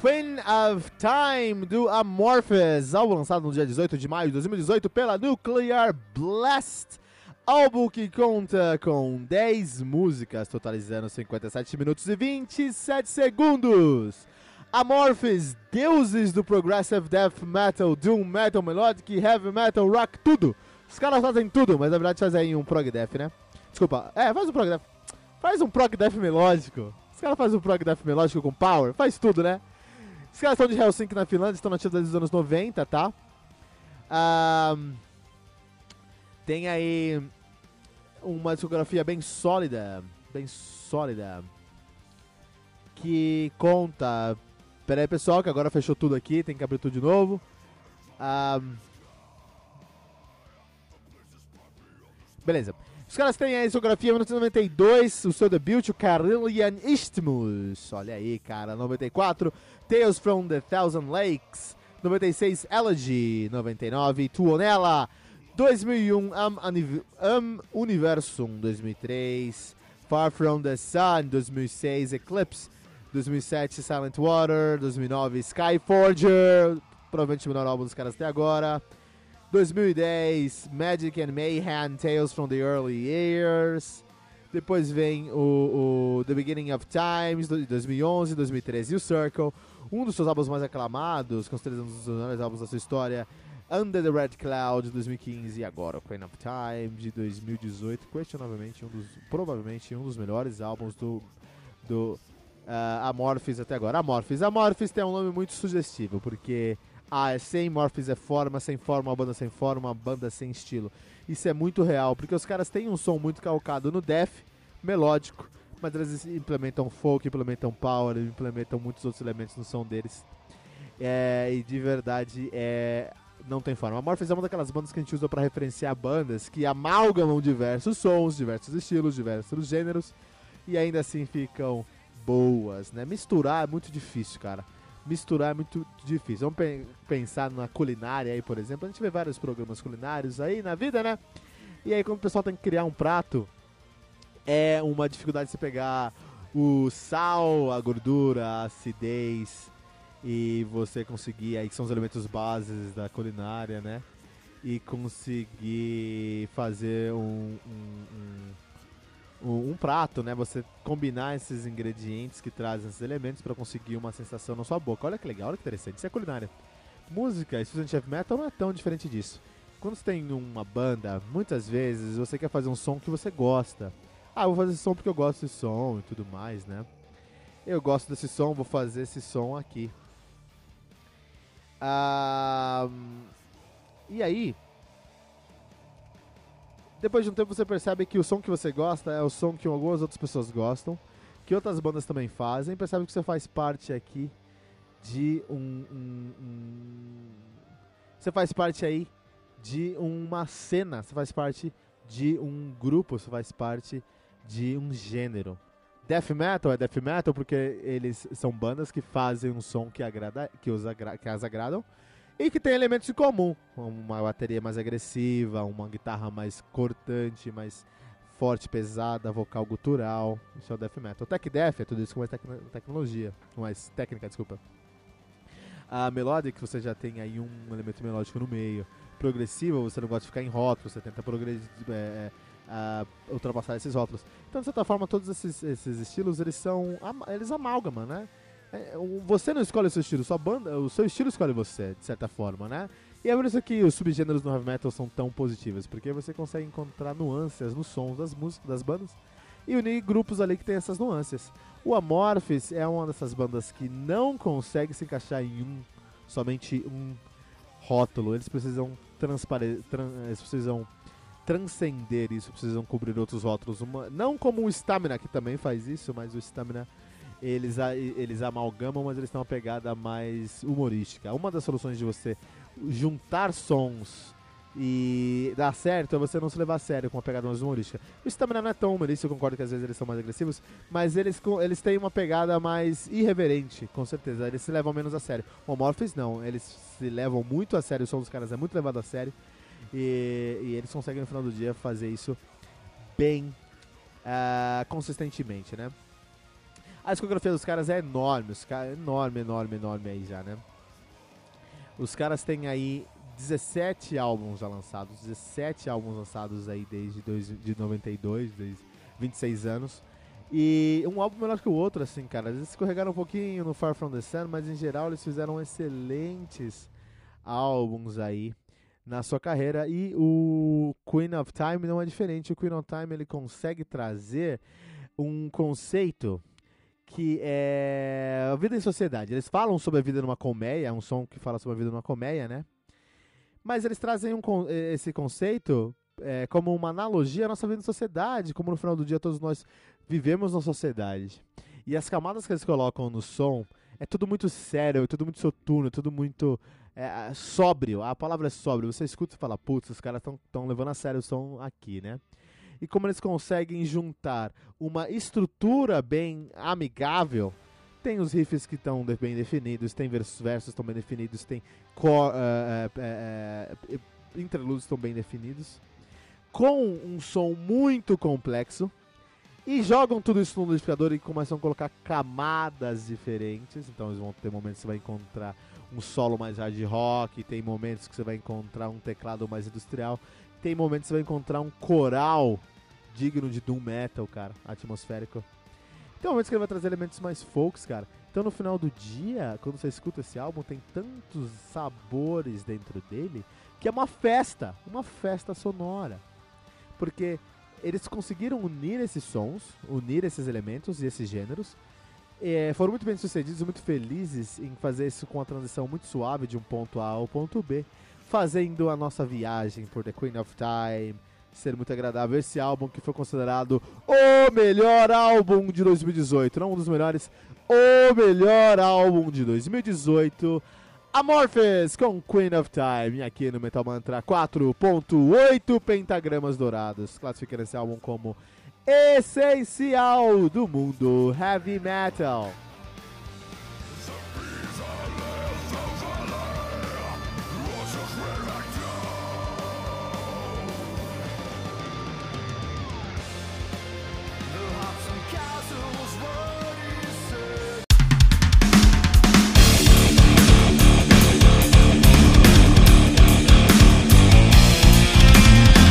Queen of Time do Amorphous, álbum lançado no dia 18 de maio de 2018 pela Nuclear Blast. Álbum que conta com 10 músicas, totalizando 57 minutos e 27 segundos. Amorphous, deuses do progressive death metal, doom metal, melodic, heavy metal, rock, tudo. Os caras fazem tudo, mas na verdade fazem um prog death, né? Desculpa, é, faz um prog death. Faz um prog death melódico. Os caras fazem um prog death melódico com power, faz tudo, né? Os caras estão de Helsinki na Finlândia, estão nativos desde os anos 90, tá? Um, tem aí uma discografia bem sólida, bem sólida, que conta... Pera aí, pessoal, que agora fechou tudo aqui, tem que abrir tudo de novo. Um, beleza. Os caras têm a discografia 1992, o seu debut, o Carillion Isthmus. Olha aí, cara. 94, Tales from the Thousand Lakes. 96, Elegy. 99, Tuonela. 2001, Am, Am Universum. 2003, Far from the Sun. 2006, Eclipse. 2007, Silent Water. 2009, Skyforger. Provavelmente o melhor álbum dos caras até agora. 2010, Magic and Mayhem, Tales from the Early Years. Depois vem o, o The Beginning of Times, de 2011, 2013, e o Circle. Um dos seus álbuns mais aclamados, considerado um dos melhores álbuns da sua história, Under the Red Cloud, de 2015, e agora Queen of Time, de 2018. Questionavelmente, um dos, provavelmente um dos melhores álbuns do, do uh, Amorphis até agora. Amorphis. Amorphis tem um nome muito sugestivo, porque ah, é sem Morphs é forma, sem forma, uma banda sem forma, uma banda sem estilo. Isso é muito real, porque os caras têm um som muito calcado no death, melódico, mas eles implementam folk, implementam power, implementam muitos outros elementos no som deles. É, e de verdade, é, não tem forma. A Morphs é uma daquelas bandas que a gente usa para referenciar bandas que amalgamam diversos sons, diversos estilos, diversos gêneros, e ainda assim ficam boas, né? Misturar é muito difícil, cara misturar é muito difícil. Vamos pe pensar na culinária aí, por exemplo. A gente vê vários programas culinários aí na vida, né? E aí, quando o pessoal tem que criar um prato, é uma dificuldade você pegar o sal, a gordura, a acidez e você conseguir, aí que são os elementos bases da culinária, né? E conseguir fazer um, um, um um, prato, né? Você combinar esses ingredientes que trazem esses elementos para conseguir uma sensação na sua boca. Olha que legal, olha que interessante. Isso é culinária. Música, Student Heavy Metal não é tão diferente disso. Quando você tem uma banda, muitas vezes você quer fazer um som que você gosta. Ah, vou fazer esse som porque eu gosto desse som e tudo mais, né? Eu gosto desse som, vou fazer esse som aqui. Ah, e aí, depois de um tempo você percebe que o som que você gosta é o som que algumas outras pessoas gostam, que outras bandas também fazem, percebe que você faz parte aqui de um, um, um, você faz parte aí de uma cena, você faz parte de um grupo, você faz parte de um gênero. Death metal é death metal porque eles são bandas que fazem um som que agrada, que os agra, que as agradam e que tem elementos em comum. Uma bateria mais agressiva, uma guitarra mais cortante, mais forte, pesada, vocal gutural. Isso é o death metal. O tech death é tudo isso com mais tec tecnologia, mais técnica, desculpa. A melodic você já tem aí um elemento melódico no meio. Progressiva você não gosta de ficar em rótulos, você tenta é, é, ultrapassar esses rótulos. Então, de certa forma, todos esses, esses estilos eles são eles amalgamam, né? É, você não escolhe o seu estilo, sua banda, o seu estilo escolhe você, de certa forma, né? E é por isso que os subgêneros no heavy metal são tão positivos, porque você consegue encontrar nuances nos sons das músicas, das bandas, e unir grupos ali que tem essas nuances. O Amorphis é uma dessas bandas que não consegue se encaixar em um, somente um rótulo. Eles precisam transpare tran eles precisam transcender isso, precisam cobrir outros rótulos. Uma, não como o Stamina, que também faz isso, mas o Stamina eles, eles amalgamam, mas eles têm uma pegada mais humorística. Uma das soluções de você juntar sons e dar certo é você não se levar a sério com uma pegada mais humorística. O Stamina não é tão humorístico, eu concordo que às vezes eles são mais agressivos, mas eles, eles têm uma pegada mais irreverente, com certeza. Eles se levam menos a sério. O Morphis não, eles se levam muito a sério, o som dos caras é muito levado a sério. E, e eles conseguem no final do dia fazer isso bem uh, consistentemente, né? A discografia dos caras é enorme, os enorme, enorme, enorme aí já, né? Os caras têm aí 17 álbuns já lançados, 17 álbuns lançados aí desde dois, de 92, desde 26 anos. E um álbum melhor que o outro, assim, cara. Eles escorregaram um pouquinho no Far From The Sun, mas em geral eles fizeram excelentes álbuns aí na sua carreira. E o Queen of Time não é diferente. O Queen of Time ele consegue trazer um conceito que é a vida em sociedade. Eles falam sobre a vida numa colmeia, é um som que fala sobre a vida numa colmeia, né? Mas eles trazem um, esse conceito é, como uma analogia à nossa vida em sociedade, como no final do dia todos nós vivemos na sociedade. E as camadas que eles colocam no som é tudo muito sério, é tudo muito soturno, é tudo muito é, sóbrio. A palavra é sóbrio. Você escuta e fala, putz, os caras estão levando a sério o som aqui, né? E como eles conseguem juntar uma estrutura bem amigável. Tem os riffs que estão bem definidos, tem versos versos estão bem definidos, tem uh, uh, uh, interlúdios estão bem definidos, com um som muito complexo. E jogam tudo isso no liquidificador e começam a colocar camadas diferentes. Então eles vão ter momentos que você vai encontrar um solo mais hard rock, tem momentos que você vai encontrar um teclado mais industrial, tem momentos que você vai encontrar um coral digno de doom metal, cara, atmosférico. Tem momentos que ele vai trazer elementos mais folks, cara. Então no final do dia, quando você escuta esse álbum, tem tantos sabores dentro dele que é uma festa, uma festa sonora. Porque eles conseguiram unir esses sons, unir esses elementos e esses gêneros. É, foram muito bem sucedidos, muito felizes em fazer isso com a transição muito suave de um ponto A ao ponto B fazendo a nossa viagem por The Queen of Time, ser muito agradável. Esse álbum que foi considerado o melhor álbum de 2018, não um dos melhores, o melhor álbum de 2018. Amorphous com Queen of Time, aqui no Metal Mantra 4.8 pentagramas dourados, classificando esse álbum como essencial do mundo heavy metal.